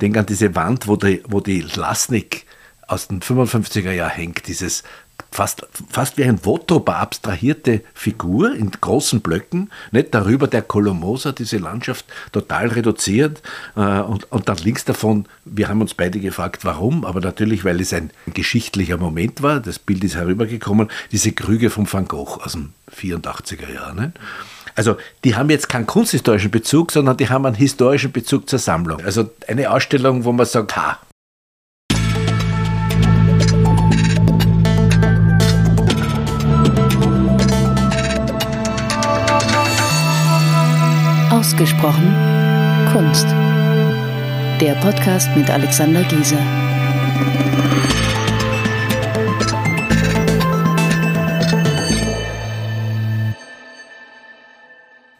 denke an diese Wand, wo die, wo die Lasnik aus den 55er Jahren hängt, dieses fast, fast wie ein Votobar abstrahierte Figur in großen Blöcken, nicht darüber der Kolomoser, diese Landschaft total reduziert äh, und, und dann links davon, wir haben uns beide gefragt, warum, aber natürlich, weil es ein geschichtlicher Moment war, das Bild ist herübergekommen, diese Krüge von Van Gogh aus den 84er Jahren. Nicht? Also die haben jetzt keinen kunsthistorischen Bezug, sondern die haben einen historischen Bezug zur Sammlung. Also eine Ausstellung, wo man sagt, ha, Ausgesprochen Kunst. Der Podcast mit Alexander Gieser.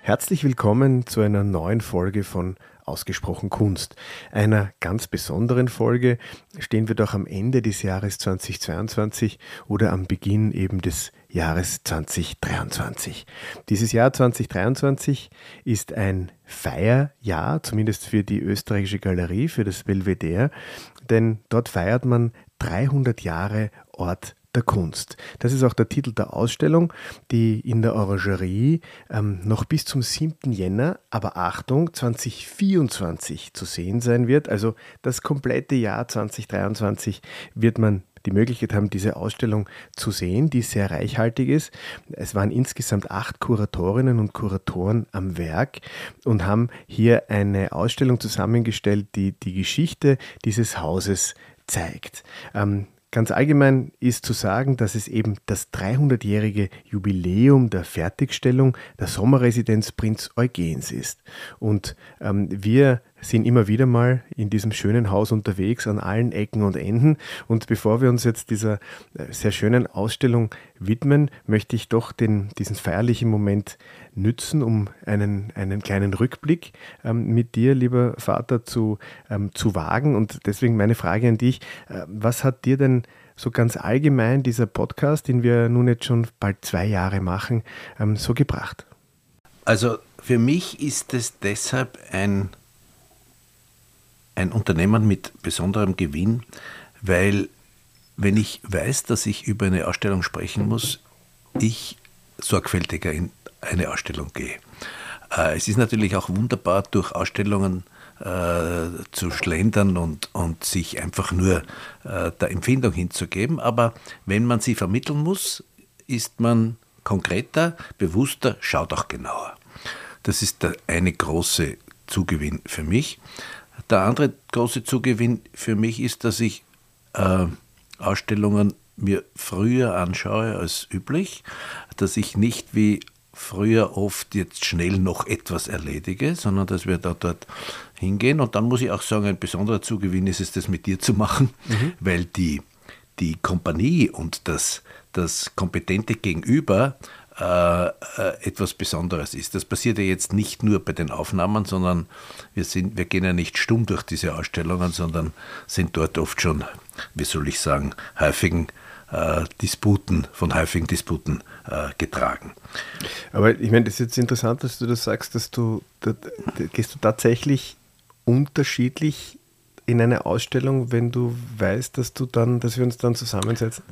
Herzlich willkommen zu einer neuen Folge von Ausgesprochen Kunst. Einer ganz besonderen Folge stehen wir doch am Ende des Jahres 2022 oder am Beginn eben des Jahres 2023. Dieses Jahr 2023 ist ein Feierjahr, zumindest für die österreichische Galerie, für das Belvedere, denn dort feiert man 300 Jahre Ort der Kunst. Das ist auch der Titel der Ausstellung, die in der Orangerie ähm, noch bis zum 7. Jänner, aber Achtung, 2024 zu sehen sein wird. Also das komplette Jahr 2023 wird man die Möglichkeit haben, diese Ausstellung zu sehen, die sehr reichhaltig ist. Es waren insgesamt acht Kuratorinnen und Kuratoren am Werk und haben hier eine Ausstellung zusammengestellt, die die Geschichte dieses Hauses zeigt. Ähm, Ganz allgemein ist zu sagen, dass es eben das 300-jährige Jubiläum der Fertigstellung der Sommerresidenz Prinz Eugens ist. Und ähm, wir sind immer wieder mal in diesem schönen Haus unterwegs an allen Ecken und Enden. Und bevor wir uns jetzt dieser äh, sehr schönen Ausstellung widmen, möchte ich doch den, diesen feierlichen Moment nützen, um einen, einen kleinen Rückblick ähm, mit dir, lieber Vater, zu, ähm, zu wagen. Und deswegen meine Frage an dich, äh, was hat dir denn so ganz allgemein dieser Podcast, den wir nun jetzt schon bald zwei Jahre machen, ähm, so gebracht? Also für mich ist es deshalb ein, ein Unternehmen mit besonderem Gewinn, weil wenn ich weiß, dass ich über eine Ausstellung sprechen muss, ich sorgfältiger in eine Ausstellung gehe. Äh, es ist natürlich auch wunderbar, durch Ausstellungen äh, zu schlendern und, und sich einfach nur äh, der Empfindung hinzugeben. Aber wenn man sie vermitteln muss, ist man konkreter, bewusster, schaut auch genauer. Das ist der eine große Zugewinn für mich. Der andere große Zugewinn für mich ist, dass ich äh, Ausstellungen mir früher anschaue als üblich, dass ich nicht wie früher oft jetzt schnell noch etwas erledige, sondern dass wir da dort hingehen. Und dann muss ich auch sagen, ein besonderer Zugewinn ist es, das mit dir zu machen, mhm. weil die, die Kompanie und das, das kompetente Gegenüber äh, äh, etwas Besonderes ist. Das passiert ja jetzt nicht nur bei den Aufnahmen, sondern wir, sind, wir gehen ja nicht stumm durch diese Ausstellungen, sondern sind dort oft schon, wie soll ich sagen, häufigen äh, Disputen, von häufigen Disputen äh, getragen. Aber ich meine, das ist jetzt interessant, dass du das sagst, dass du, da, da, gehst du tatsächlich unterschiedlich in eine Ausstellung, wenn du weißt, dass du dann, dass wir uns dann zusammensetzen?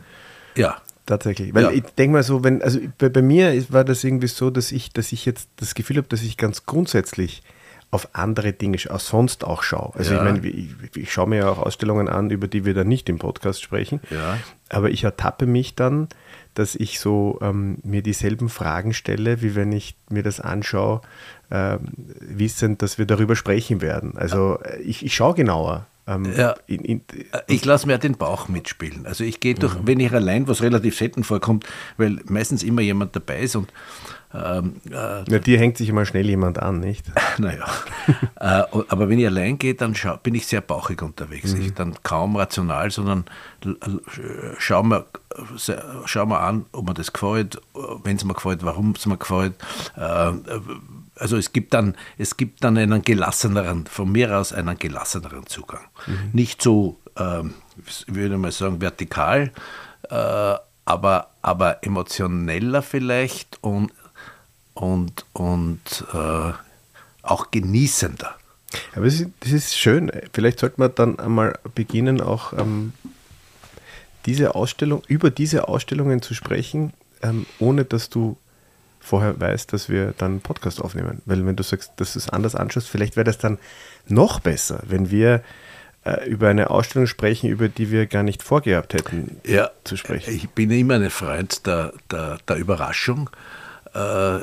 Ja. Tatsächlich. Weil ja. ich denke mal so, wenn, also bei, bei mir war das irgendwie so, dass ich, dass ich jetzt das Gefühl habe, dass ich ganz grundsätzlich auf andere Dinge auch sonst auch schaue. Also ja. ich meine, ich, ich, schaue mir ja auch Ausstellungen an, über die wir dann nicht im Podcast sprechen. Ja. Aber ich ertappe mich dann, dass ich so ähm, mir dieselben Fragen stelle, wie wenn ich mir das anschaue, äh, wissend, dass wir darüber sprechen werden. Also äh, ich, ich schaue genauer. Ähm, ja, in, in, äh, ich lasse mir den Bauch mitspielen. Also ich gehe durch, mhm. wenn ich allein, was relativ selten vorkommt, weil meistens immer jemand dabei ist und ähm, äh, ja, dir hängt sich immer schnell jemand an, nicht? naja. äh, aber wenn ich allein gehe, dann schau, bin ich sehr bauchig unterwegs. Mhm. Ich dann kaum rational, sondern schau mir, schau mir an, ob mir das gefällt, wenn es mir gefällt, warum es mir gefällt. Äh, also es gibt dann, es gibt dann einen gelasseneren, von mir aus einen gelasseneren Zugang. Mhm. Nicht so, ähm, ich würde mal sagen, vertikal, äh, aber, aber emotioneller vielleicht und und, und äh, auch genießender. Aber das ist, das ist schön. Vielleicht sollte man dann einmal beginnen, auch ähm, diese Ausstellung, über diese Ausstellungen zu sprechen, ähm, ohne dass du vorher weißt, dass wir dann einen Podcast aufnehmen. Weil wenn du sagst, dass du es anders anschaust, vielleicht wäre das dann noch besser, wenn wir äh, über eine Ausstellung sprechen, über die wir gar nicht vorgehabt hätten ja, zu sprechen. Ich bin immer ein Freund der, der, der Überraschung. Äh,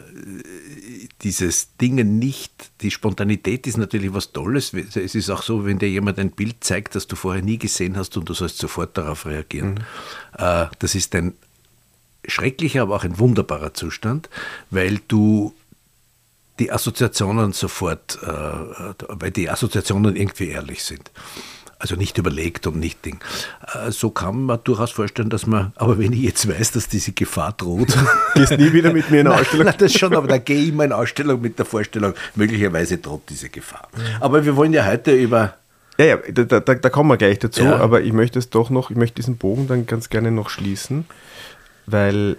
dieses Dinge nicht, die Spontanität ist natürlich was Tolles. Es ist auch so, wenn dir jemand ein Bild zeigt, das du vorher nie gesehen hast und du sollst sofort darauf reagieren. Mhm. Äh, das ist ein schrecklicher, aber auch ein wunderbarer Zustand, weil du die Assoziationen sofort, äh, weil die Assoziationen irgendwie ehrlich sind. Also nicht überlegt und nicht Ding. Äh, so kann man durchaus vorstellen, dass man, aber wenn ich jetzt weiß, dass diese Gefahr droht. Gehst nie wieder mit mir in eine Ausstellung? Nein, das schon, aber da gehe ich immer in Ausstellung mit der Vorstellung, möglicherweise droht diese Gefahr. Aber wir wollen ja heute über. Ja, ja, da, da, da kommen wir gleich dazu, ja. aber ich möchte es doch noch, ich möchte diesen Bogen dann ganz gerne noch schließen, weil,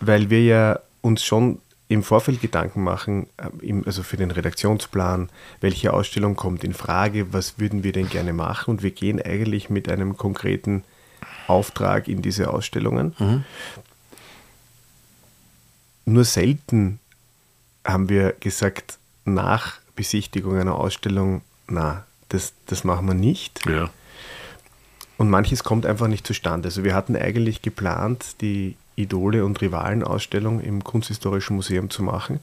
weil wir ja uns schon im Vorfeld Gedanken machen, ähm, also für den Redaktionsplan, welche Ausstellung kommt in Frage, was würden wir denn gerne machen und wir gehen eigentlich mit einem konkreten Auftrag in diese Ausstellungen. Mhm. Nur selten haben wir gesagt, nach Besichtigung einer Ausstellung, na, das, das machen wir nicht. Ja. Und manches kommt einfach nicht zustande. Also wir hatten eigentlich geplant, die Idole- und Rivalen-Ausstellung im Kunsthistorischen Museum zu machen.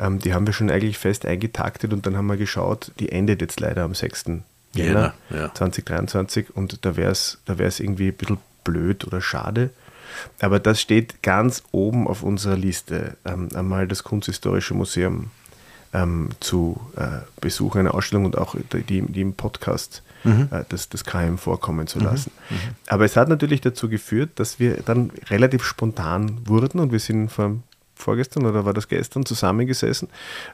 Ähm, die haben wir schon eigentlich fest eingetaktet und dann haben wir geschaut, die endet jetzt leider am 6. Jänner ja. 2023 und da wäre es da irgendwie ein bisschen blöd oder schade. Aber das steht ganz oben auf unserer Liste, ähm, einmal das Kunsthistorische Museum ähm, zu äh, besuchen, eine Ausstellung und auch die, die im Podcast mhm. äh, das, das KM vorkommen zu lassen. Mhm. mhm. Aber es hat natürlich dazu geführt, dass wir dann relativ spontan wurden und wir sind vor vorgestern oder war das gestern zusammengesessen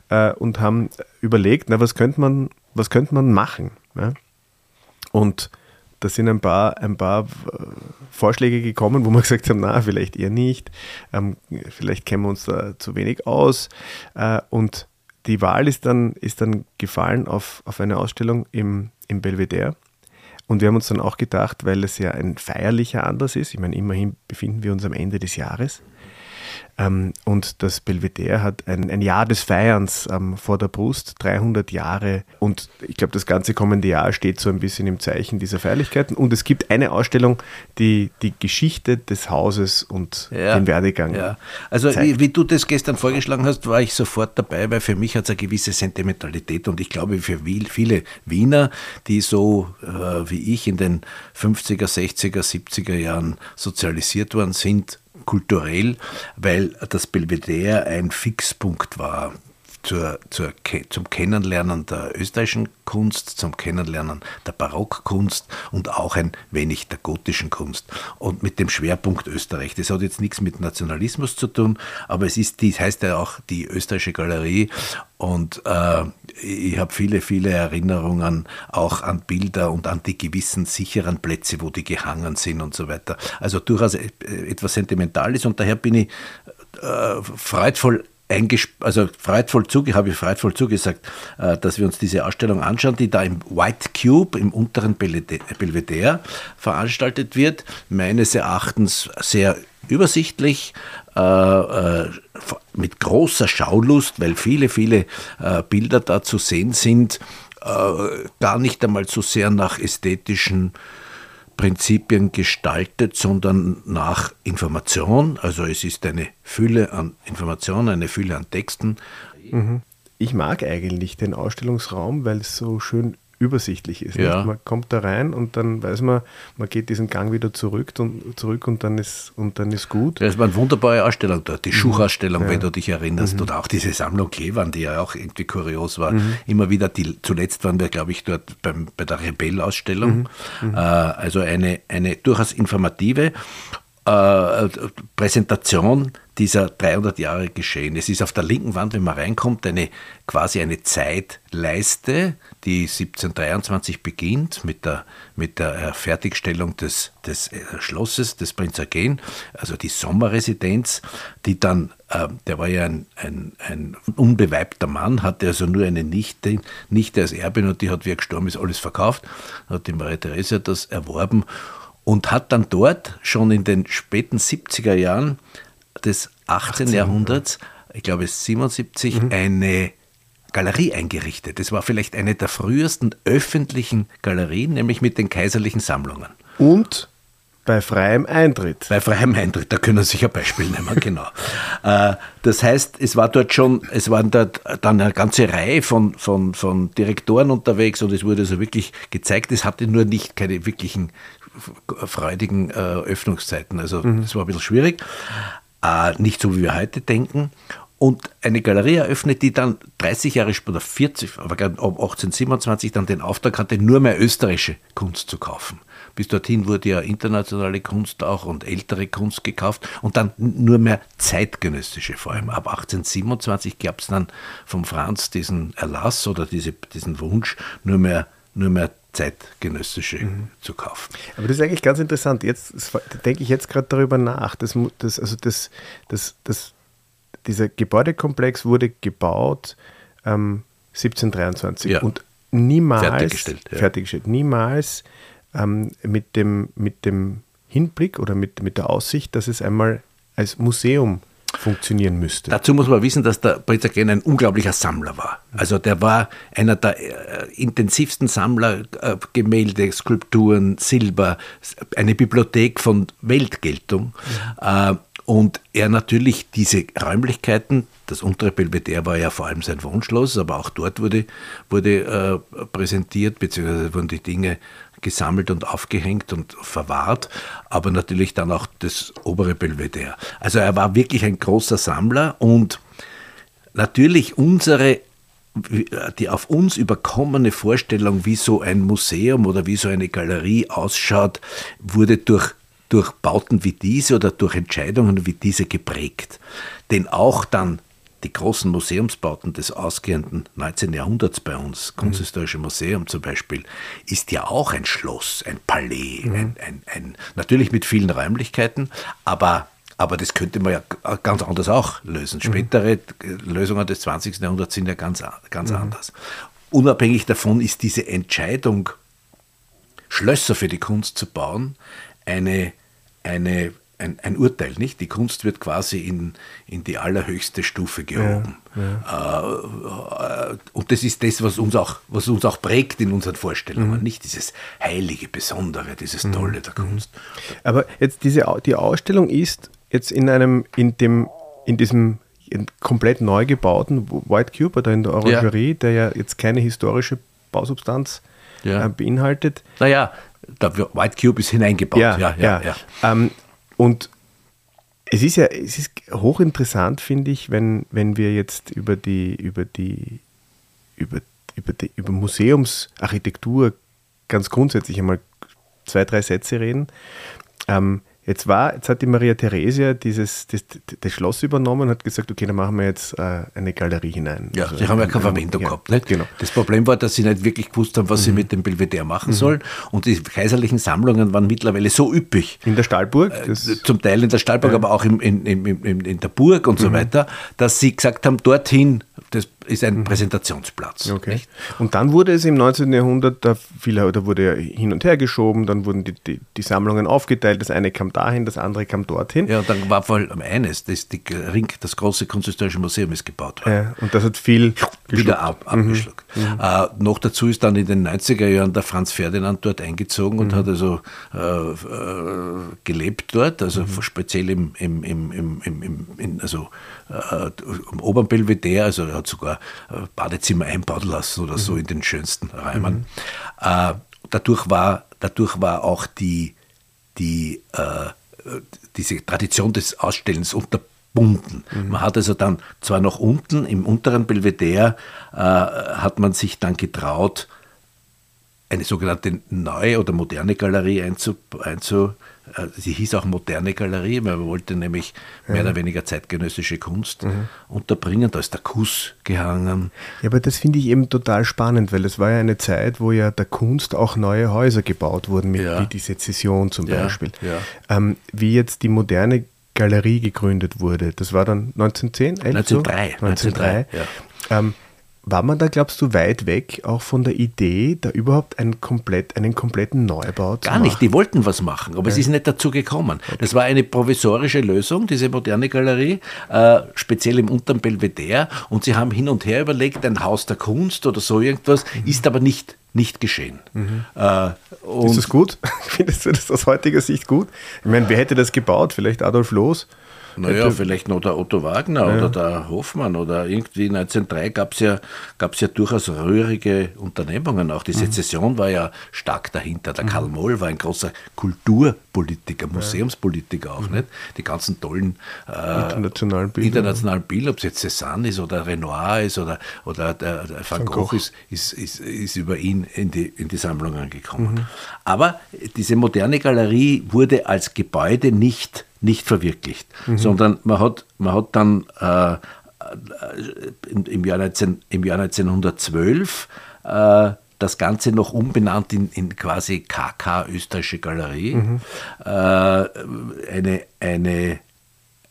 äh, und haben überlegt, na, was könnte man, was könnte man machen? Ja? Und da sind ein paar, ein paar äh, Vorschläge gekommen, wo wir gesagt haben, na, vielleicht eher nicht, ähm, vielleicht kennen wir uns da zu wenig aus. Äh, und die Wahl ist dann, ist dann gefallen auf, auf eine Ausstellung im, im Belvedere. Und wir haben uns dann auch gedacht, weil es ja ein feierlicher Anlass ist, ich meine, immerhin befinden wir uns am Ende des Jahres, und das Belvedere hat ein, ein Jahr des Feierns ähm, vor der Brust, 300 Jahre. Und ich glaube, das ganze kommende Jahr steht so ein bisschen im Zeichen dieser Feierlichkeiten. Und es gibt eine Ausstellung, die die Geschichte des Hauses und ja, den Werdegang. Ja. Also, wie, wie, du das gestern vorgeschlagen hast, war ich sofort dabei, weil für mich hat es eine gewisse Sentimentalität. Und ich glaube, für viele Wiener, die so äh, wie ich in den 50er, 60er, 70er Jahren sozialisiert worden sind, kulturell, weil das Belvedere ein Fixpunkt war zur, zur, zum Kennenlernen der österreichischen Kunst, zum Kennenlernen der Barockkunst und auch ein wenig der gotischen Kunst. Und mit dem Schwerpunkt Österreich. Das hat jetzt nichts mit Nationalismus zu tun, aber es ist, das heißt ja auch die österreichische Galerie. Und äh, ich habe viele, viele Erinnerungen auch an Bilder und an die gewissen sicheren Plätze, wo die gehangen sind und so weiter. Also durchaus äh, etwas Sentimentales und daher bin ich äh, freudvoll also freudvoll zuge, habe ich freudvoll zugesagt, äh, dass wir uns diese Ausstellung anschauen, die da im White Cube im unteren Belvedere veranstaltet wird. Meines Erachtens sehr übersichtlich, äh, äh, mit großer Schaulust, weil viele, viele Bilder da zu sehen sind, gar nicht einmal so sehr nach ästhetischen Prinzipien gestaltet, sondern nach Information. Also es ist eine Fülle an Informationen, eine Fülle an Texten. Mhm. Ich mag eigentlich den Ausstellungsraum, weil es so schön übersichtlich ist. Ja. Man kommt da rein und dann weiß man, man geht diesen Gang wieder zurück und, zurück und, dann, ist, und dann ist gut. Das war eine wunderbare Ausstellung dort, die mhm. Schuchausstellung, ja. wenn du dich erinnerst, mhm. oder auch diese Sammlung Klevan, die ja auch irgendwie kurios war. Mhm. Immer wieder, die, zuletzt waren wir, glaube ich, dort beim, bei der Rebell-Ausstellung. Mhm. Mhm. Äh, also eine, eine durchaus informative äh, Präsentation dieser 300 Jahre geschehen. Es ist auf der linken Wand, wenn man reinkommt, eine quasi eine Zeitleiste, die 1723 beginnt mit der, mit der Fertigstellung des, des äh, Schlosses des Prinz Eugen, also die Sommerresidenz, die dann, äh, der war ja ein, ein, ein unbeweibter Mann, hatte also nur eine Nichte, Nichte als Erbin und die hat, wie er gestorben ist, alles verkauft, hat die Maria Theresia das erworben und hat dann dort schon in den späten 70er Jahren des 18. 18. Jahrhunderts, ich glaube 77, mhm. eine Galerie eingerichtet. Das war vielleicht eine der frühesten öffentlichen Galerien, nämlich mit den kaiserlichen Sammlungen. Und bei freiem Eintritt. Bei freiem Eintritt, da können Sie sich ein Beispiel nehmen, genau. Äh, das heißt, es war dort schon, es waren dort dann eine ganze Reihe von, von, von Direktoren unterwegs und es wurde so wirklich gezeigt. Es hatte nur nicht keine wirklichen freudigen äh, Öffnungszeiten. Also mhm. das war ein bisschen schwierig. Äh, nicht so, wie wir heute denken. Und eine Galerie eröffnet, die dann 30 Jahre später, 40, aber um 1827 dann den Auftrag hatte, nur mehr österreichische Kunst zu kaufen. Bis dorthin wurde ja internationale Kunst auch und ältere Kunst gekauft und dann nur mehr zeitgenössische vor allem. Ab 1827 gab es dann vom Franz diesen Erlass oder diese, diesen Wunsch, nur mehr, nur mehr zeitgenössische mhm. zu kaufen. Aber das ist eigentlich ganz interessant. Jetzt denke ich jetzt gerade darüber nach. Das, das, also das, das, das, dieser Gebäudekomplex wurde gebaut ähm, 1723 ja. und niemals fertiggestellt, ja. fertiggestellt niemals ähm, mit, dem, mit dem Hinblick oder mit, mit der Aussicht, dass es einmal als Museum funktionieren müsste. Dazu muss man wissen, dass der Gren ein unglaublicher Sammler war. Also der war einer der äh, intensivsten Sammler, äh, Gemälde, Skulpturen, Silber, eine Bibliothek von Weltgeltung. Mhm. Und er natürlich diese Räumlichkeiten, das untere Belvedere war ja vor allem sein Wohnschloss, aber auch dort wurde, wurde präsentiert, beziehungsweise wurden die Dinge gesammelt und aufgehängt und verwahrt, aber natürlich dann auch das obere Belvedere. Also er war wirklich ein großer Sammler und natürlich unsere die auf uns überkommene Vorstellung, wie so ein Museum oder wie so eine Galerie ausschaut, wurde durch, durch Bauten wie diese oder durch Entscheidungen wie diese geprägt. Denn auch dann die großen Museumsbauten des ausgehenden 19. Jahrhunderts bei uns, Kunsthistorische Museum zum Beispiel, ist ja auch ein Schloss, ein Palais, mhm. ein, ein, ein, natürlich mit vielen Räumlichkeiten, aber aber das könnte man ja ganz anders auch lösen. Mhm. Spätere mhm. Lösungen des 20. Jahrhunderts sind ja ganz, ganz mhm. anders. Unabhängig davon ist diese Entscheidung, Schlösser für die Kunst zu bauen, eine, eine ein, ein, Urteil, nicht? Die Kunst wird quasi in, in die allerhöchste Stufe gehoben. Ja, ja. Äh, und das ist das, was uns auch, was uns auch prägt in unseren Vorstellungen, mhm. nicht dieses Heilige, Besondere, dieses. Tolle der mhm. Kunst. Aber jetzt diese, die Ausstellung ist jetzt in einem, in dem, in diesem komplett neu gebauten White Cube oder in der Orangerie, ja. der ja jetzt keine historische Bausubstanz äh, beinhaltet. Naja, der White Cube ist hineingebaut. Ja, ja, ja. ja. Ähm, und es ist ja, es ist hochinteressant, finde ich, wenn, wenn wir jetzt über die, über die, über, über die, über Museumsarchitektur ganz grundsätzlich einmal zwei, drei Sätze reden. Ähm, Jetzt war, jetzt hat die Maria Theresia dieses, das, das Schloss übernommen und hat gesagt, okay, dann machen wir jetzt äh, eine Galerie hinein. Ja, also, sie haben ja keine Verwendung ja, gehabt. Nicht? Genau. Das Problem war, dass sie nicht wirklich gewusst haben, was mhm. sie mit dem Belvedere machen mhm. sollen. Und die kaiserlichen Sammlungen waren mittlerweile so üppig. In der Stallburg? Äh, zum Teil in der Stallburg, ja. aber auch im, in, in, in, in der Burg und mhm. so weiter, dass sie gesagt haben, dorthin das ist ein mhm. Präsentationsplatz. Okay. Und dann wurde es im 19. Jahrhundert, da, viel, da wurde hin und her geschoben, dann wurden die, die, die, Sammlungen aufgeteilt, das eine kam dahin, das andere kam dorthin. Ja, und dann war vor allem eines, das, die Ring, das große Kunsthistorische Museum ist gebaut worden. Ja, und das hat viel wieder ab, mhm. abgeschluckt. Mhm. Äh, noch dazu ist dann in den 90er Jahren der Franz Ferdinand dort eingezogen und mhm. hat also äh, äh, gelebt dort, also mhm. speziell im, im, im, im, im, im also, äh, am oberen Belvedere, also er hat sogar äh, Badezimmer einbauen lassen oder mhm. so in den schönsten Räumen. Mhm. Äh, dadurch, war, dadurch war auch die, die, äh, diese Tradition des Ausstellens unterbunden. Mhm. Man hat also dann zwar noch unten im unteren Belvedere, äh, hat man sich dann getraut, eine sogenannte neue oder moderne Galerie einzu, einzu sie hieß auch moderne Galerie, weil man wollte nämlich mehr oder weniger zeitgenössische Kunst mhm. unterbringen. Da ist der Kuss gehangen. Ja, aber das finde ich eben total spannend, weil es war ja eine Zeit, wo ja der Kunst auch neue Häuser gebaut wurden, mit, ja. wie die Sezession zum ja, Beispiel. Ja. Ähm, wie jetzt die moderne Galerie gegründet wurde, das war dann 1910? 1903. 1903. 1903. Ähm, war man da, glaubst du, weit weg auch von der Idee, da überhaupt einen, komplett, einen kompletten Neubau zu Gar nicht, die wollten was machen, aber ja. es ist nicht dazu gekommen. Okay. Das war eine provisorische Lösung, diese moderne Galerie, äh, speziell im unteren Belvedere. Und sie haben hin und her überlegt, ein Haus der Kunst oder so irgendwas, mhm. ist aber nicht nicht geschehen. Mhm. Äh, ist das gut? Findest du das aus heutiger Sicht gut? Ich meine, wer hätte das gebaut? Vielleicht Adolf Loos? Naja, vielleicht noch der Otto Wagner ja. oder der Hoffmann oder irgendwie 1903 gab es ja, gab's ja durchaus rührige Unternehmungen. Auch die mhm. Sezession war ja stark dahinter. Der mhm. Karl Moll war ein großer Kulturpolitiker, Museumspolitiker auch, mhm. nicht? Die ganzen tollen äh, internationalen Bilder, internationalen Bilder ob es jetzt Cézanne ist oder Renoir ist oder, oder der, der Van, Van Gogh, Gogh, Ist, ist, ist, ist über ihn in die, in die Sammlungen gekommen. Mhm. Aber diese moderne Galerie wurde als Gebäude nicht nicht verwirklicht, mhm. sondern man hat, man hat dann äh, im, im, Jahr 19, im Jahr 1912 äh, das Ganze noch umbenannt in, in quasi KK Österreichische Galerie. Mhm. Äh, eine, eine äh,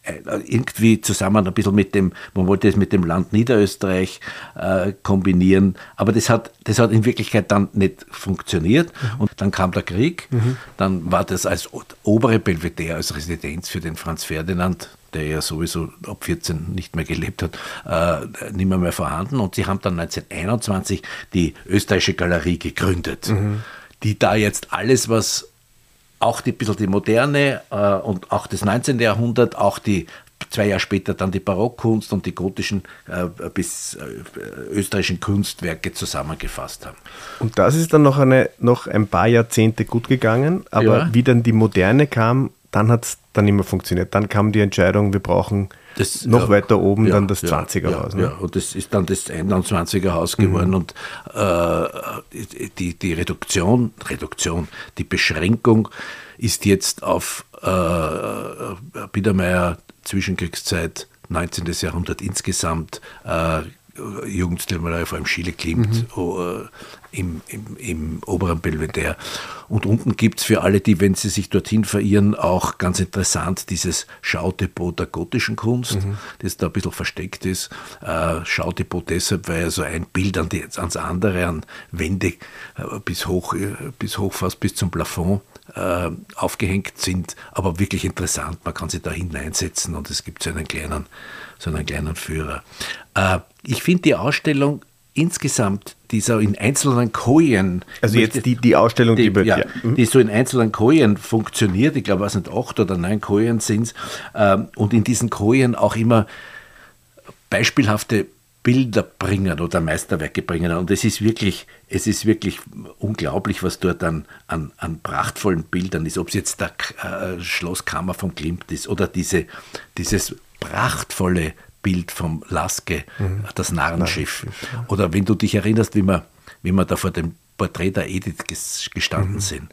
irgendwie zusammen ein bisschen mit dem, man wollte es mit dem Land Niederösterreich äh, kombinieren, aber das hat, das hat in Wirklichkeit dann nicht funktioniert mhm. und dann kam der Krieg, mhm. dann war das als obere Belvedere, als Residenz für den Franz Ferdinand, der ja sowieso ab 14 nicht mehr gelebt hat, äh, nicht mehr, mehr vorhanden und sie haben dann 1921 die Österreichische Galerie gegründet, mhm. die da jetzt alles, was auch die bisschen die moderne äh, und auch das 19. Jahrhundert, auch die zwei Jahre später dann die Barockkunst und die gotischen äh, bis äh, österreichischen Kunstwerke zusammengefasst haben. Und das ist dann noch, eine, noch ein paar Jahrzehnte gut gegangen, aber ja. wie dann die Moderne kam, dann hat es dann immer funktioniert. Dann kam die Entscheidung, wir brauchen das, noch ja, weiter oben ja, dann das 20er Haus. Ne? Ja, und das ist dann das 21er Haus geworden mhm. und äh, die, die Reduktion, Reduktion, die Beschränkung ist jetzt auf äh, Biedermeier Zwischenkriegszeit, 19. Jahrhundert insgesamt, äh, Jugendstilmalerei, vor allem Schiele Klimt, mhm. Im, im, im, oberen Belvedere. Und unten gibt es für alle, die, wenn sie sich dorthin verirren, auch ganz interessant dieses Schaudepot der gotischen Kunst, mhm. das da ein bisschen versteckt ist. Äh, Schaudepot deshalb, weil so ein Bild an die, ans andere, an Wände äh, bis, hoch, äh, bis hoch fast bis zum Plafond äh, aufgehängt sind, aber wirklich interessant. Man kann sich da hineinsetzen und es gibt so einen kleinen, so einen kleinen Führer. Äh, ich finde die Ausstellung insgesamt, die so in einzelnen Kojen. Also jetzt die, die Ausstellung, die, die, ja, ja. Mhm. die so in einzelnen Kojen funktioniert, ich glaube, es sind acht oder neun Kojen sind es, ähm, und in diesen Kojen auch immer beispielhafte Bilder bringen oder Meisterwerke bringen. Und es ist wirklich, es ist wirklich unglaublich, was dort an, an, an prachtvollen Bildern ist. Ob es jetzt der äh, Schlosskammer von Klimt ist oder diese, dieses prachtvolle Bild vom Laske, mhm. das Narrenschiff. Ja. Oder wenn du dich erinnerst, wie wir, wie wir da vor dem Porträt der Edith gestanden mhm. sind.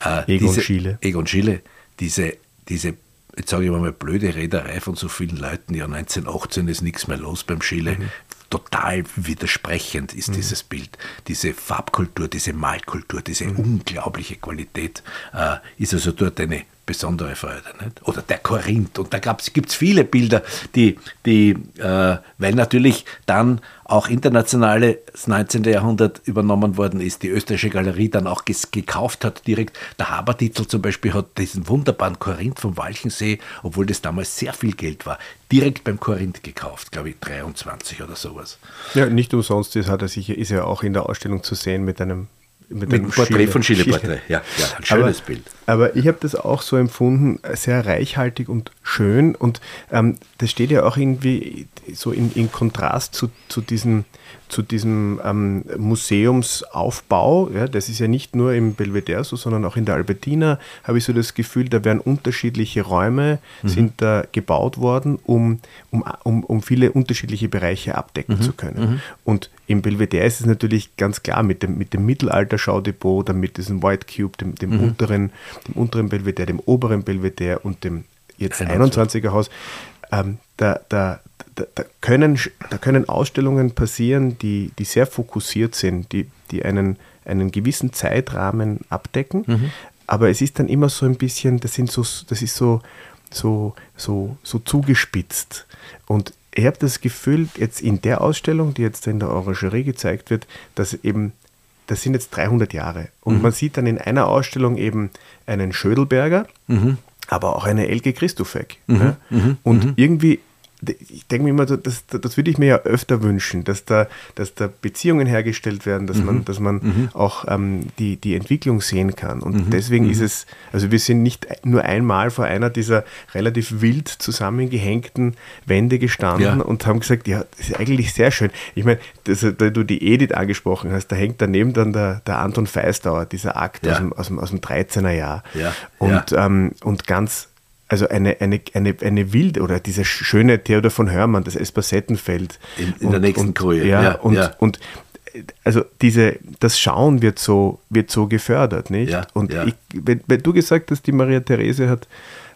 Äh, Egon diese, Schiele. Egon Schiele, diese, diese, jetzt sage ich mal, blöde Reederei von so vielen Leuten. Ja, 1918 ist nichts mehr los beim Schiele. Mhm. Total widersprechend ist mhm. dieses Bild. Diese Farbkultur, diese Malkultur, diese mhm. unglaubliche Qualität äh, ist also dort eine besondere Freude. Nicht? Oder der Korinth. Und da gibt es viele Bilder, die, die äh, weil natürlich dann auch internationale das 19. Jahrhundert übernommen worden ist, die österreichische Galerie dann auch gekauft hat direkt. Der Habertitel zum Beispiel hat diesen wunderbaren Korinth vom Walchensee, obwohl das damals sehr viel Geld war, direkt beim Korinth gekauft, glaube ich 23 oder sowas. Ja, nicht umsonst ist, er sicher, ist er auch in der Ausstellung zu sehen mit einem mit, mit dem Porträt von Chile, Chile. Ja, ja, ein schönes aber, Bild. Aber ich habe das auch so empfunden, sehr reichhaltig und schön. Und ähm, das steht ja auch irgendwie so in, in Kontrast zu, zu diesen zu diesem ähm, Museumsaufbau. Ja, das ist ja nicht nur im Belvedere so, sondern auch in der Albertina habe ich so das Gefühl, da werden unterschiedliche Räume mhm. sind da gebaut worden, um, um, um, um viele unterschiedliche Bereiche abdecken mhm. zu können. Mhm. Und im Belvedere ist es natürlich ganz klar mit dem, mit dem Mittelalter-Schaudepot, dann mit diesem White Cube, dem, dem, mhm. unteren, dem unteren Belvedere, dem oberen Belvedere und dem jetzt 21er Haus. Ähm, da, da, da, da, können, da können Ausstellungen passieren, die, die sehr fokussiert sind, die, die einen, einen gewissen Zeitrahmen abdecken. Mhm. Aber es ist dann immer so ein bisschen, das, sind so, das ist so, so, so, so zugespitzt. Und ich habe das Gefühl, jetzt in der Ausstellung, die jetzt in der Orangerie gezeigt wird, dass eben, das sind jetzt 300 Jahre. Und mhm. man sieht dann in einer Ausstellung eben einen Schödelberger, mhm. aber auch eine Elke Christofek. Mhm. Mhm. Und mhm. irgendwie ich denke mir immer, das, das würde ich mir ja öfter wünschen, dass da, dass da Beziehungen hergestellt werden, dass mhm. man, dass man mhm. auch ähm, die, die Entwicklung sehen kann. Und mhm. deswegen ist mhm. es, also wir sind nicht nur einmal vor einer dieser relativ wild zusammengehängten Wände gestanden ja. und haben gesagt, ja, das ist eigentlich sehr schön. Ich meine, das, da du die Edith angesprochen hast, da hängt daneben dann der, der Anton Feistauer, dieser Akt ja. aus, dem, aus, dem, aus dem 13er Jahr. Ja. Und, ähm, und ganz also eine, eine, eine, eine wilde oder dieser schöne Theodor von Hörmann, das Espassettenfeld. In, in und, der nächsten Koje. Ja, ja, und, ja. und also diese, das Schauen wird so, wird so gefördert, nicht? Ja, und ja. Ich, wenn, wenn, du gesagt hast, die Maria Therese hat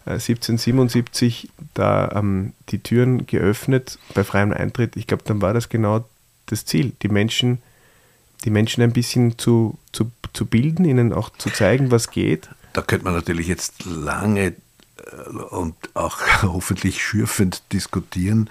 1777 äh, da ähm, die Türen geöffnet bei freiem Eintritt, ich glaube, dann war das genau das Ziel, die Menschen, die Menschen ein bisschen zu, zu, zu bilden, ihnen auch zu zeigen, was geht. Da könnte man natürlich jetzt lange und auch hoffentlich schürfend diskutieren,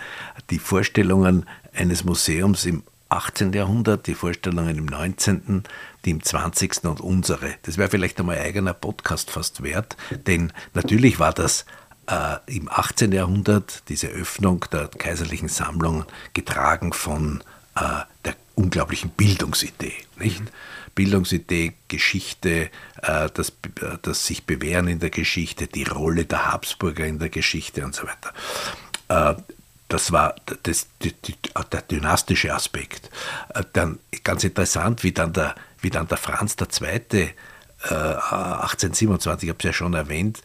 die Vorstellungen eines Museums im 18. Jahrhundert, die Vorstellungen im 19., die im 20. und unsere. Das wäre vielleicht einmal ein eigener Podcast fast wert, denn natürlich war das äh, im 18. Jahrhundert diese Öffnung der kaiserlichen Sammlung getragen von äh, der unglaublichen Bildungsidee, nicht? Bildungsidee, Geschichte, äh, das, äh, das sich bewähren in der Geschichte, die Rolle der Habsburger in der Geschichte und so weiter. Äh, das war das, der dynastische Aspekt. Dann ganz interessant, wie dann der, wie dann der Franz II. 1827, ich habe es ja schon erwähnt,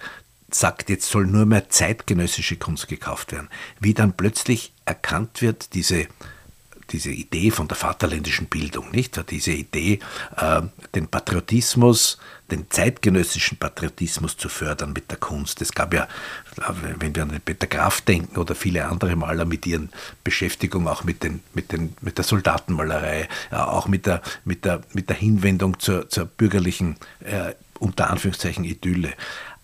sagt, jetzt soll nur mehr zeitgenössische Kunst gekauft werden. Wie dann plötzlich erkannt wird, diese diese Idee von der vaterländischen Bildung, nicht? Diese Idee, äh, den Patriotismus, den zeitgenössischen Patriotismus zu fördern mit der Kunst. Es gab ja, wenn wir an Peter Graf denken oder viele andere Maler mit ihren Beschäftigung auch mit, den, mit, den, mit der Soldatenmalerei, auch mit der, mit der, mit der Hinwendung zur, zur bürgerlichen, äh, unter Anführungszeichen, Idylle.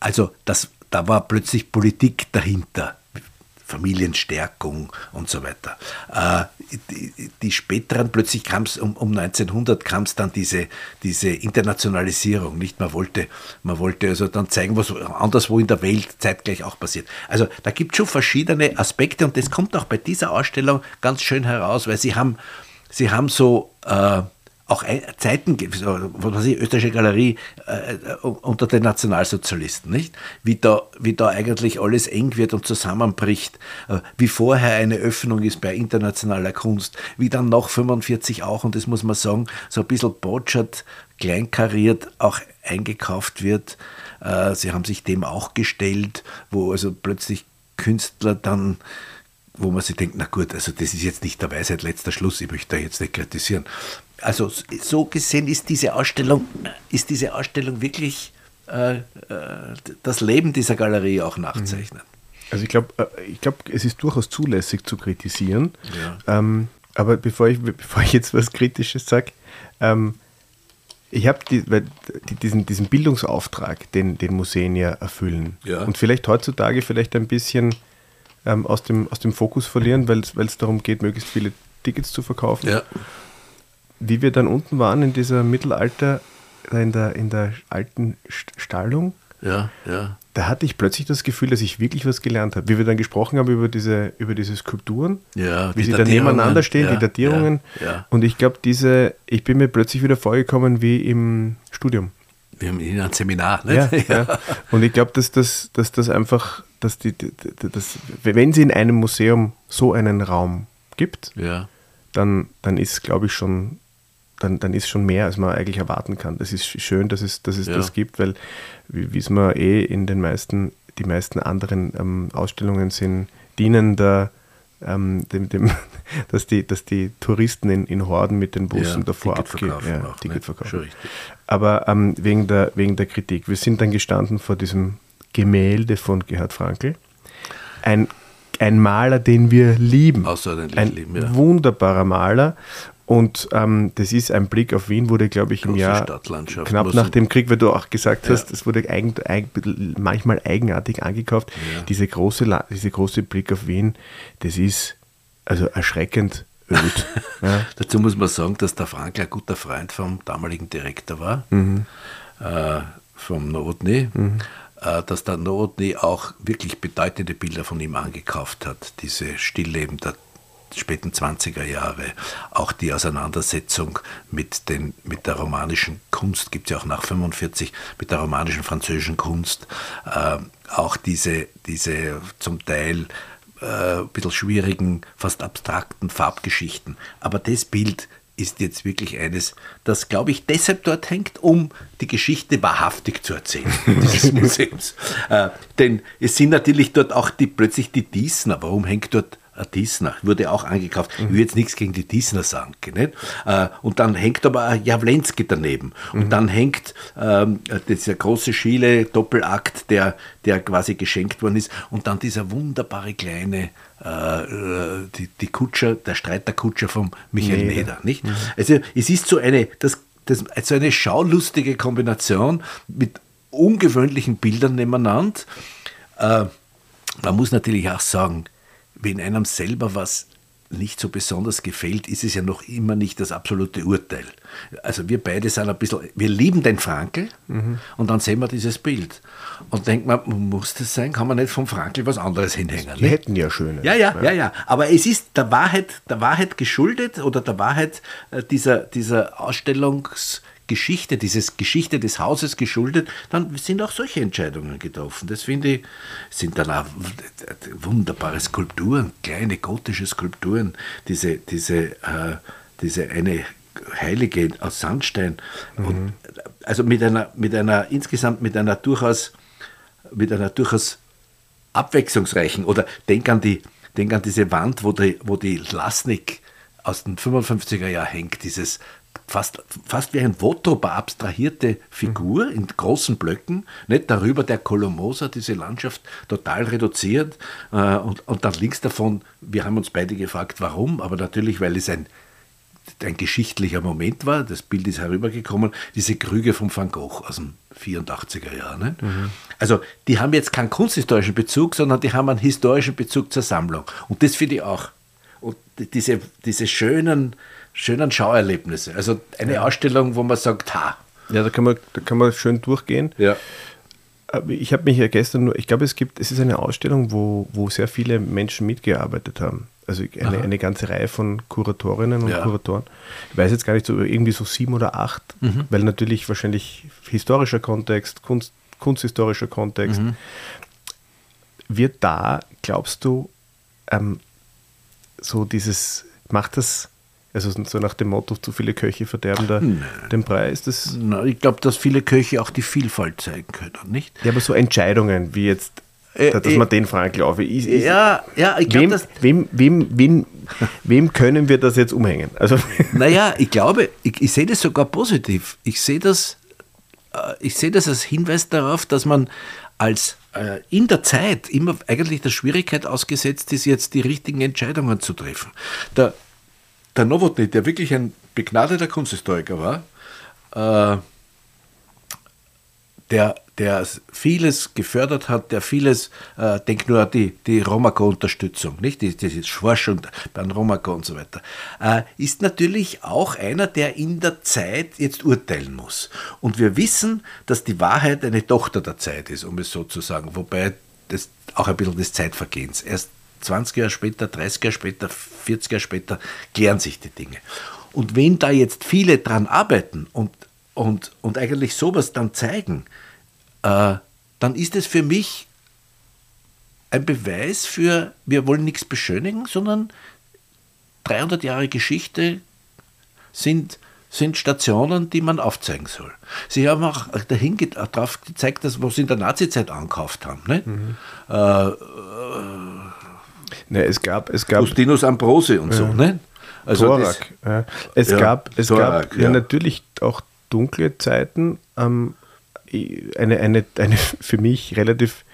Also das, da war plötzlich Politik dahinter Familienstärkung und so weiter. Die, die, späteren, plötzlich kam es um, um 1900 kam es dann diese, diese Internationalisierung, nicht? Man wollte, man wollte also dann zeigen, was anderswo in der Welt zeitgleich auch passiert. Also da gibt es schon verschiedene Aspekte und das kommt auch bei dieser Ausstellung ganz schön heraus, weil sie haben, sie haben so äh, auch Zeiten, was weiß ich, österreichische Galerie äh, äh, unter den Nationalsozialisten, nicht? Wie da, wie da eigentlich alles eng wird und zusammenbricht, äh, wie vorher eine Öffnung ist bei internationaler Kunst, wie dann nach 45 auch, und das muss man sagen, so ein bisschen botschert, kleinkariert auch eingekauft wird. Äh, sie haben sich dem auch gestellt, wo also plötzlich Künstler dann wo man sich denkt, na gut, also das ist jetzt nicht der Weisheit letzter Schluss, ich möchte da jetzt nicht kritisieren also so gesehen ist diese Ausstellung, ist diese Ausstellung wirklich äh, äh das Leben dieser Galerie auch nachzeichnen. Also ich glaube, äh, ich glaub, es ist durchaus zulässig zu kritisieren. Ja. Ähm, aber bevor ich, bevor ich jetzt was Kritisches sage, ähm, ich habe die, diesen, diesen Bildungsauftrag, den, den Museen ja erfüllen. Ja. Und vielleicht heutzutage vielleicht ein bisschen ähm, aus, dem, aus dem Fokus verlieren, weil es darum geht, möglichst viele Tickets zu verkaufen. Ja wie wir dann unten waren in dieser Mittelalter, in der, in der alten Stallung, ja, ja. da hatte ich plötzlich das Gefühl, dass ich wirklich was gelernt habe. Wie wir dann gesprochen haben über diese, über diese Skulpturen, ja, wie sie da nebeneinander stehen, die Datierungen. Ja, Und ich glaube, diese, ich bin mir plötzlich wieder vorgekommen wie im Studium. Wir haben in einem Seminar, ne? Ja, ja. Und ich glaube, dass das, dass das einfach, dass die, dass, wenn sie in einem Museum so einen Raum gibt, ja dann, dann ist, glaube ich, schon, dann, dann ist schon mehr, als man eigentlich erwarten kann. Das ist schön, dass es, dass es ja. das gibt, weil, wie es man eh in den meisten, die meisten anderen ähm, Ausstellungen sind, dienen der ähm, dem, dem, dass, die, dass die Touristen in, in Horden mit den Bussen ja, davor abgehen. Ja, auch, Ticket ne? Aber ähm, wegen, der, wegen der Kritik. Wir sind dann gestanden vor diesem Gemälde von Gerhard Frankl. Ein, ein Maler, den wir lieben. Außerordentlich ein lieben, ja. Wunderbarer Maler. Und ähm, das ist ein Blick auf Wien, wurde, glaube ich, im Jahr knapp nach dem Krieg, weil du auch gesagt hast, ja. das wurde eigen, eigen, manchmal eigenartig angekauft. Ja. Diese große, diese große Blick auf Wien, das ist also erschreckend öd. ja. Dazu muss man sagen, dass der Frank ein guter Freund vom damaligen Direktor war, mhm. äh, vom Nowotny. Mhm äh, dass der Nowotny auch wirklich bedeutende Bilder von ihm angekauft hat. Diese Stillleben der späten 20er Jahre. Auch die Auseinandersetzung mit, den, mit der romanischen Kunst gibt es ja auch nach 45, mit der romanischen französischen Kunst. Äh, auch diese, diese zum Teil äh, ein bisschen schwierigen, fast abstrakten Farbgeschichten. Aber das Bild ist jetzt wirklich eines, das, glaube ich, deshalb dort hängt, um die Geschichte wahrhaftig zu erzählen, dieses Museums. Äh, denn es sind natürlich dort auch die, plötzlich die Diesner. Warum hängt dort Diesner, wurde auch angekauft. Ich will jetzt nichts gegen die Diesner sagen. Nicht? Äh, und dann hängt aber ein Jawlenski daneben. Und mhm. dann hängt ähm, dieser große Schiele Doppelakt, der, der quasi geschenkt worden ist. Und dann dieser wunderbare kleine äh, äh die, die Kutscher, der Streiterkutscher von Michael nee. Neder. Nicht? Mhm. Also es ist so eine, das, das, so eine schaulustige Kombination mit ungewöhnlichen Bildern nebeneinander. Äh, man muss natürlich auch sagen, wenn einem selber was nicht so besonders gefällt, ist es ja noch immer nicht das absolute Urteil. Also wir beide sind ein bisschen, wir lieben den Frankel mhm. und dann sehen wir dieses Bild und denkt man, muss das sein? Kann man nicht vom Frankel was anderes hinhängen? Wir hätten ja schöne. Ja, ja, ja, ja. Aber es ist der Wahrheit, der Wahrheit geschuldet oder der Wahrheit äh, dieser, dieser Ausstellungs- Geschichte, dieses Geschichte des Hauses geschuldet, dann sind auch solche Entscheidungen getroffen. Das finde ich, sind dann auch wunderbare Skulpturen, kleine gotische Skulpturen, diese, diese, äh, diese eine Heilige aus Sandstein. Mhm. Also mit einer, mit einer, insgesamt mit einer durchaus, mit einer durchaus abwechslungsreichen, oder denk an die, denk an diese Wand, wo die, wo die Lasnik aus den 55er Jahren hängt, dieses fast, fast wie ein Votoba abstrahierte Figur in großen Blöcken, nicht darüber der Kolomosa, diese Landschaft total reduziert äh, und, und dann links davon, wir haben uns beide gefragt, warum, aber natürlich, weil es ein, ein geschichtlicher Moment war, das Bild ist herübergekommen, diese Krüge von Van Gogh aus den 84er Jahren. Mhm. Also die haben jetzt keinen kunsthistorischen Bezug, sondern die haben einen historischen Bezug zur Sammlung und das finde ich auch. Und diese, diese schönen, schönen Schauerlebnisse. Also eine ja. Ausstellung, wo man sagt, ha. Ja, da kann man, da kann man schön durchgehen. Ja. Ich habe mich ja gestern nur, ich glaube, es gibt, es ist eine Ausstellung, wo, wo sehr viele Menschen mitgearbeitet haben. Also eine, eine ganze Reihe von Kuratorinnen und ja. Kuratoren. Ich weiß jetzt gar nicht so, irgendwie so sieben oder acht, mhm. weil natürlich wahrscheinlich historischer Kontext, Kunst, kunsthistorischer Kontext. Mhm. Wird da, glaubst du, ähm, so dieses, macht das also so nach dem Motto, zu viele Köche verderben da den Preis. Das Na, ich glaube, dass viele Köche auch die Vielfalt zeigen können, nicht? Ja, aber so Entscheidungen wie jetzt, äh, dass äh, man den fragen glaube ich. Ist, ja, ja, ich glaube, wem, wem, wem, wem, können wir das jetzt umhängen? Also naja, ich glaube, ich, ich sehe das sogar positiv. Ich sehe das, äh, ich sehe das als Hinweis darauf, dass man als äh, in der Zeit immer eigentlich der Schwierigkeit ausgesetzt ist, jetzt die richtigen Entscheidungen zu treffen. Der der Nowotny, der wirklich ein begnadeter Kunsthistoriker war, äh, der, der vieles gefördert hat, der vieles, äh, denk nur an die, die Romako-Unterstützung, nicht? Die, die Forschung beim Romako und so weiter, äh, ist natürlich auch einer, der in der Zeit jetzt urteilen muss. Und wir wissen, dass die Wahrheit eine Tochter der Zeit ist, um es so zu sagen, wobei das auch ein bisschen des Zeitvergehens. Erst 20 Jahre später, 30 Jahre später, 40 Jahre später klären sich die Dinge. Und wenn da jetzt viele dran arbeiten und, und, und eigentlich sowas dann zeigen, äh, dann ist es für mich ein Beweis für, wir wollen nichts beschönigen, sondern 300 Jahre Geschichte sind, sind Stationen, die man aufzeigen soll. Sie haben auch dahin darauf gezeigt, dass was sie in der Nazizeit angekauft haben. Ne? Mhm. Äh, äh, ne, es gab, es gab Justinus Ambrose und ja. so. Ne? Also Thorak, das, ja. Es ja, gab, es Thorak, gab ja. natürlich auch dunkle Zeiten. Ähm, eine, eine, eine für mich relativ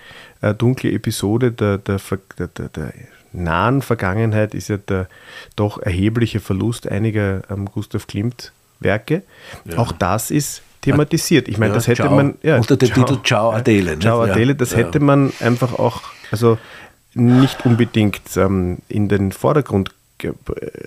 äh, dunkle Episode der, der, der, der, nahen Vergangenheit ist ja der doch erhebliche Verlust einiger ähm, Gustav Klimt Werke. Ja. Auch das ist thematisiert. Ich meine, ja, das hätte ciao. man. Ja, Unter dem Titel Ciao Adele. Ne? Ciao Adele, das hätte man einfach auch, also nicht unbedingt ähm, in den Vordergrund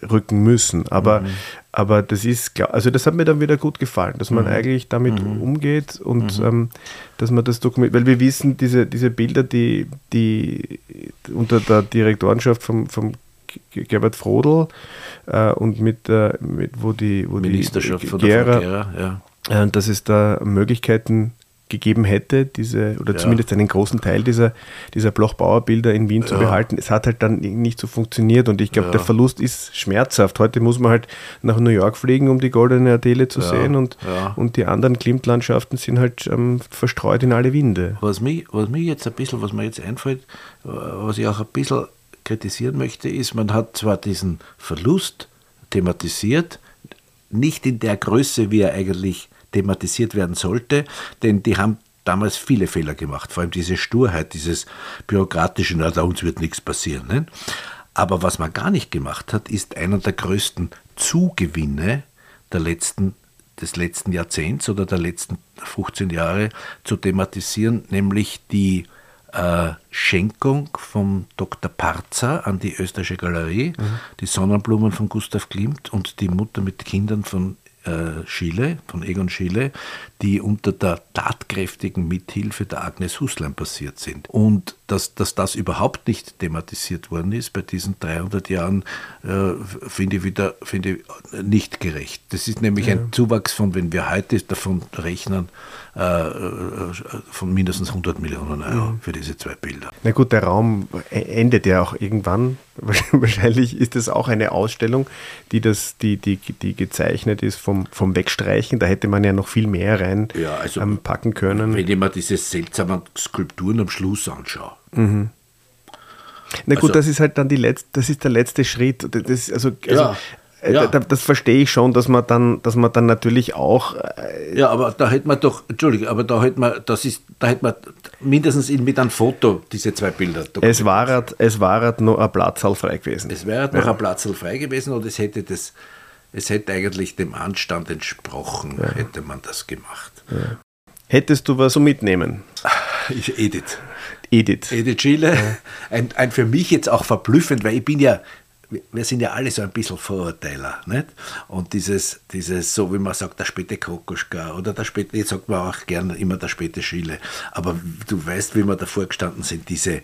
rücken müssen. Aber, mhm. aber das ist, also das hat mir dann wieder gut gefallen, dass man mhm. eigentlich damit mhm. umgeht und mhm. ähm, dass man das dokumentiert, weil wir wissen, diese, diese Bilder, die, die unter der Direktorenschaft vom, vom Gerbert Frodel äh, und mit, äh, mit wo die wo Ministerschaft die von der Gera, Gera ja. äh, dass es da Möglichkeiten gegeben hätte, diese, oder ja. zumindest einen großen Teil dieser, dieser Bloch-Bauer-Bilder in Wien ja. zu behalten. Es hat halt dann nicht so funktioniert und ich glaube, ja. der Verlust ist schmerzhaft. Heute muss man halt nach New York fliegen, um die goldene Adele zu sehen und, und die anderen Klimt-Landschaften sind halt ähm, verstreut in alle Winde. Was mich, was mich jetzt ein bisschen, was mir jetzt einfällt, was ich auch ein bisschen kritisieren möchte, ist, man hat zwar diesen Verlust thematisiert, nicht in der Größe, wie er eigentlich thematisiert werden sollte, denn die haben damals viele Fehler gemacht, vor allem diese Sturheit, dieses bürokratische, na, da uns wird nichts passieren. Ne? Aber was man gar nicht gemacht hat, ist einer der größten Zugewinne der letzten, des letzten Jahrzehnts oder der letzten 15 Jahre zu thematisieren, nämlich die äh, Schenkung vom Dr. Parzer an die Österreichische Galerie, mhm. die Sonnenblumen von Gustav Klimt und die Mutter mit Kindern von äh, Schiele, von Egon Schiele, die unter der tatkräftigen Mithilfe der Agnes Huslein passiert sind. Und dass, dass das überhaupt nicht thematisiert worden ist bei diesen 300 Jahren, äh, finde ich wieder finde ich nicht gerecht. Das ist nämlich ja. ein Zuwachs von, wenn wir heute davon rechnen, äh, äh von mindestens 100 Millionen Euro ja. für diese zwei Bilder. Na gut, der Raum endet ja auch irgendwann. Wahrscheinlich ist es auch eine Ausstellung, die, das, die, die, die gezeichnet ist vom, vom Wegstreichen. Da hätte man ja noch viel mehr rein ja, also, ähm, packen können. Wenn ich mir diese seltsamen Skulpturen am Schluss anschaue. Mhm. Na gut, also, das ist halt dann die letzte, das ist der letzte Schritt. Das, also, also ja. Äh, ja. Das verstehe ich schon, dass man dann, dass man dann natürlich auch. Äh ja, aber da hätte man doch, Entschuldige, aber da hätte man, das ist, da hätte man mindestens mit einem Foto diese zwei Bilder. Es war halt, es war halt noch ein Platzhall frei gewesen. Es wäre halt noch ein Platzhall frei gewesen und es hätte das, es hätte eigentlich dem Anstand entsprochen, ja. hätte man das gemacht. Ja. Hättest du was so mitnehmen? Edith. Edith. Edith Schiele. Ja. Ein, ein für mich jetzt auch verblüffend, weil ich bin ja, wir sind ja alle so ein bisschen Vorurteiler. Nicht? Und dieses, dieses, so wie man sagt, der späte Kokoschka oder der späte, jetzt sagt man auch gerne immer der späte Schiele. Aber du weißt, wie wir davor gestanden sind, diese,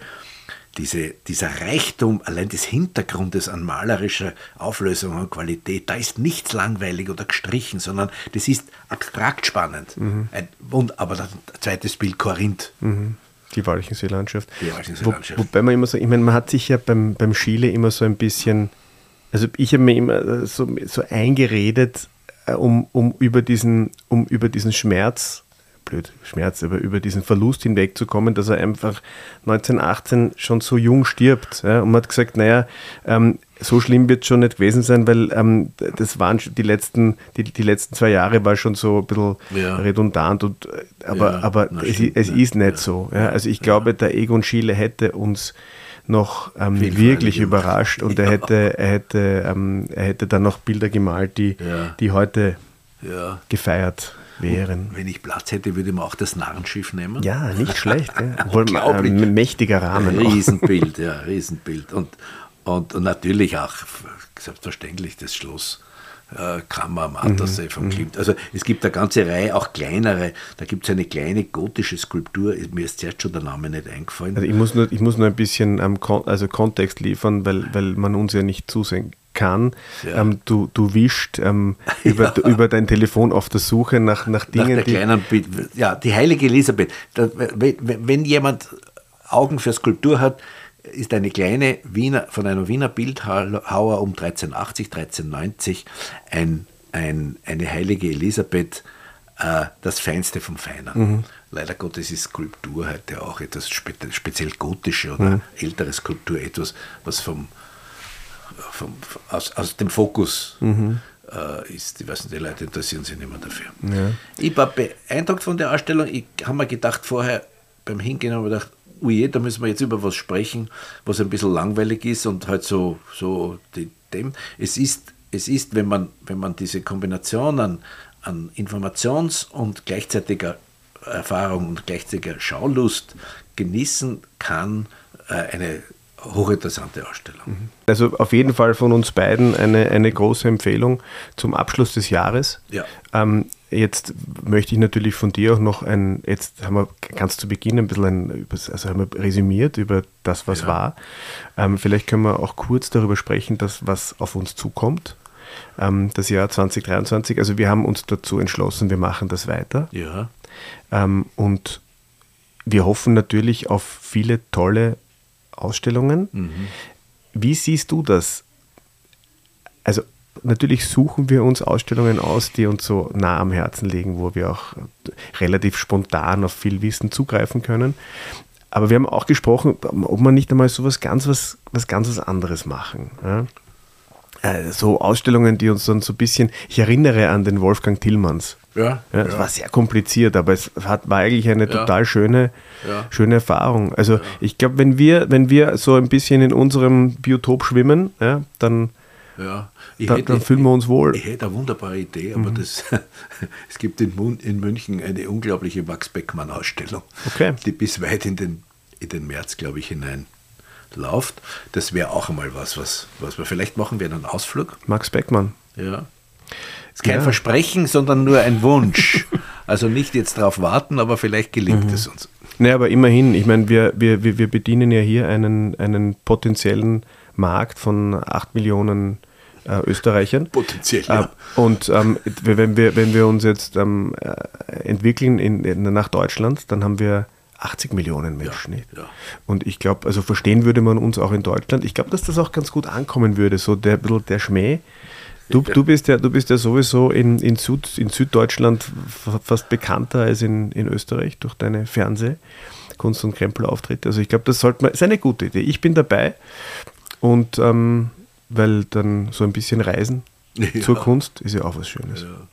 diese, dieser Reichtum allein des Hintergrundes an malerischer Auflösung und Qualität, da ist nichts langweilig oder gestrichen, sondern das ist abstrakt spannend. Mhm. Ein, und, aber das zweites Bild Korinth. Mhm. Die Walchenseelandschaft. Die Walchenseelandschaft. Wo, wobei man immer so, ich meine, man hat sich ja beim, beim Chile immer so ein bisschen, also ich habe mir immer so, so eingeredet, äh, um, um, über diesen, um über diesen Schmerz blöd, Schmerz, aber über diesen Verlust hinwegzukommen, dass er einfach 1918 schon so jung stirbt. Ja? Und man hat gesagt, naja, ähm, so schlimm wird es schon nicht gewesen sein, weil ähm, das waren die letzten, die, die letzten zwei Jahre war schon so ein bisschen ja. redundant, und, äh, aber, ja, aber es, stimmt, es, ist nicht so. Ja? Also ich glaube, der Egon Schiele hätte uns noch ähm, wirklich überrascht und er hätte, er hätte, ähm, er hätte dann noch Bilder gemalt, die, die heute gefeiert wären. Wenn ich Platz hätte, würde ich mir auch das Narrenschiff nehmen. Ja, nicht schlecht. Ja. Unglaublich. Ein mächtiger Rahmen. Riesenbild, ja, Riesenbild. Und, und, und natürlich auch, selbstverständlich, das Schloss. Äh, Kammer am Attersee mhm, vom mhm. Klimt. Also es gibt eine ganze Reihe, auch kleinere. Da gibt es eine kleine gotische Skulptur. Mir ist zuerst schon der Name nicht eingefallen. Also ich muss nur, ich muss nur ein bisschen ähm, also Kontext liefern, weil, weil man uns ja nicht zusehen kann. Ja. Ähm, du, du wischst ähm, über, ja. über dein Telefon auf der Suche nach, nach Dingen. Nach der kleinen, die, ja, die heilige Elisabeth. Da, wenn, wenn jemand Augen für Skulptur hat, ist eine kleine Wiener, von einer Wiener Bildhauer um 1380, 1390 ein, ein, eine heilige Elisabeth, äh, das Feinste vom Feinen. Mhm. Leider Gottes ist Skulptur heute auch etwas spe speziell gotische oder mhm. ältere Skulptur, etwas, was vom, vom, aus, aus dem Fokus mhm. äh, ist. Ich weiß nicht, die Leute interessieren sich nicht mehr dafür. Ja. Ich war beeindruckt von der Ausstellung. Ich habe mir gedacht, vorher beim Hingehen habe ich gedacht, uje, da müssen wir jetzt über was sprechen, was ein bisschen langweilig ist und halt so, so die, dem. Es ist, es ist wenn, man, wenn man diese Kombination an, an Informations- und gleichzeitiger Erfahrung und gleichzeitiger Schaulust genießen kann, äh, eine hochinteressante Ausstellung. Mhm. Also auf jeden Fall von uns beiden eine, eine große Empfehlung zum Abschluss des Jahres. Ja. Ähm, jetzt möchte ich natürlich von dir auch noch ein, jetzt haben wir ganz zu Beginn ein bisschen ein, also haben wir resümiert über das, was ja. war. Ähm, vielleicht können wir auch kurz darüber sprechen, dass was auf uns zukommt. Ähm, das Jahr 2023. Also wir haben uns dazu entschlossen, wir machen das weiter. Ja. Ähm, und wir hoffen natürlich auf viele tolle Ausstellungen. Mhm. Wie siehst du das? Also natürlich suchen wir uns Ausstellungen aus, die uns so nah am Herzen liegen, wo wir auch relativ spontan auf viel Wissen zugreifen können. Aber wir haben auch gesprochen, ob man nicht einmal so was ganz was, was ganz was anderes machen. Ja? Äh, so Ausstellungen, die uns dann so ein bisschen, ich erinnere an den Wolfgang Tillmanns. Ja, ja, es war sehr kompliziert, aber es hat, war eigentlich eine total schöne, schöne Erfahrung. Also ich glaube, wenn wir, wenn wir so ein bisschen in unserem Biotop schwimmen, ja, dann, ja. da, hätte, dann fühlen wir uns wohl. Ich hätte eine wunderbare Idee, aber mhm. das, es gibt in, in München eine unglaubliche Max Beckmann-Ausstellung, okay. die bis weit in den, in den März, glaube ich, hinein läuft. Das wäre auch einmal was, was, was wir vielleicht machen, wäre einen Ausflug. Max Beckmann. Ja ist kein ja. Versprechen, sondern nur ein Wunsch. also nicht jetzt darauf warten, aber vielleicht gelingt mhm. es uns. Naja, aber immerhin, ich meine, wir, wir, wir bedienen ja hier einen, einen potenziellen Markt von 8 Millionen äh, Österreichern. Potenziell, ja. Äh, und ähm, wenn, wir, wenn wir uns jetzt ähm, äh, entwickeln in, in, nach Deutschland, dann haben wir 80 Millionen Menschen. Ja, ja. Und ich glaube, also verstehen würde man uns auch in Deutschland. Ich glaube, dass das auch ganz gut ankommen würde, so der, der Schmäh, Du, du, bist ja, du bist ja sowieso in, in, Süd, in Süddeutschland fast bekannter als in, in Österreich durch deine Fernseh-, Kunst- und Krempelauftritte. Also ich glaube, das sollte man, ist eine gute Idee. Ich bin dabei und ähm, weil dann so ein bisschen Reisen ja. zur Kunst ist ja auch was Schönes. Ja.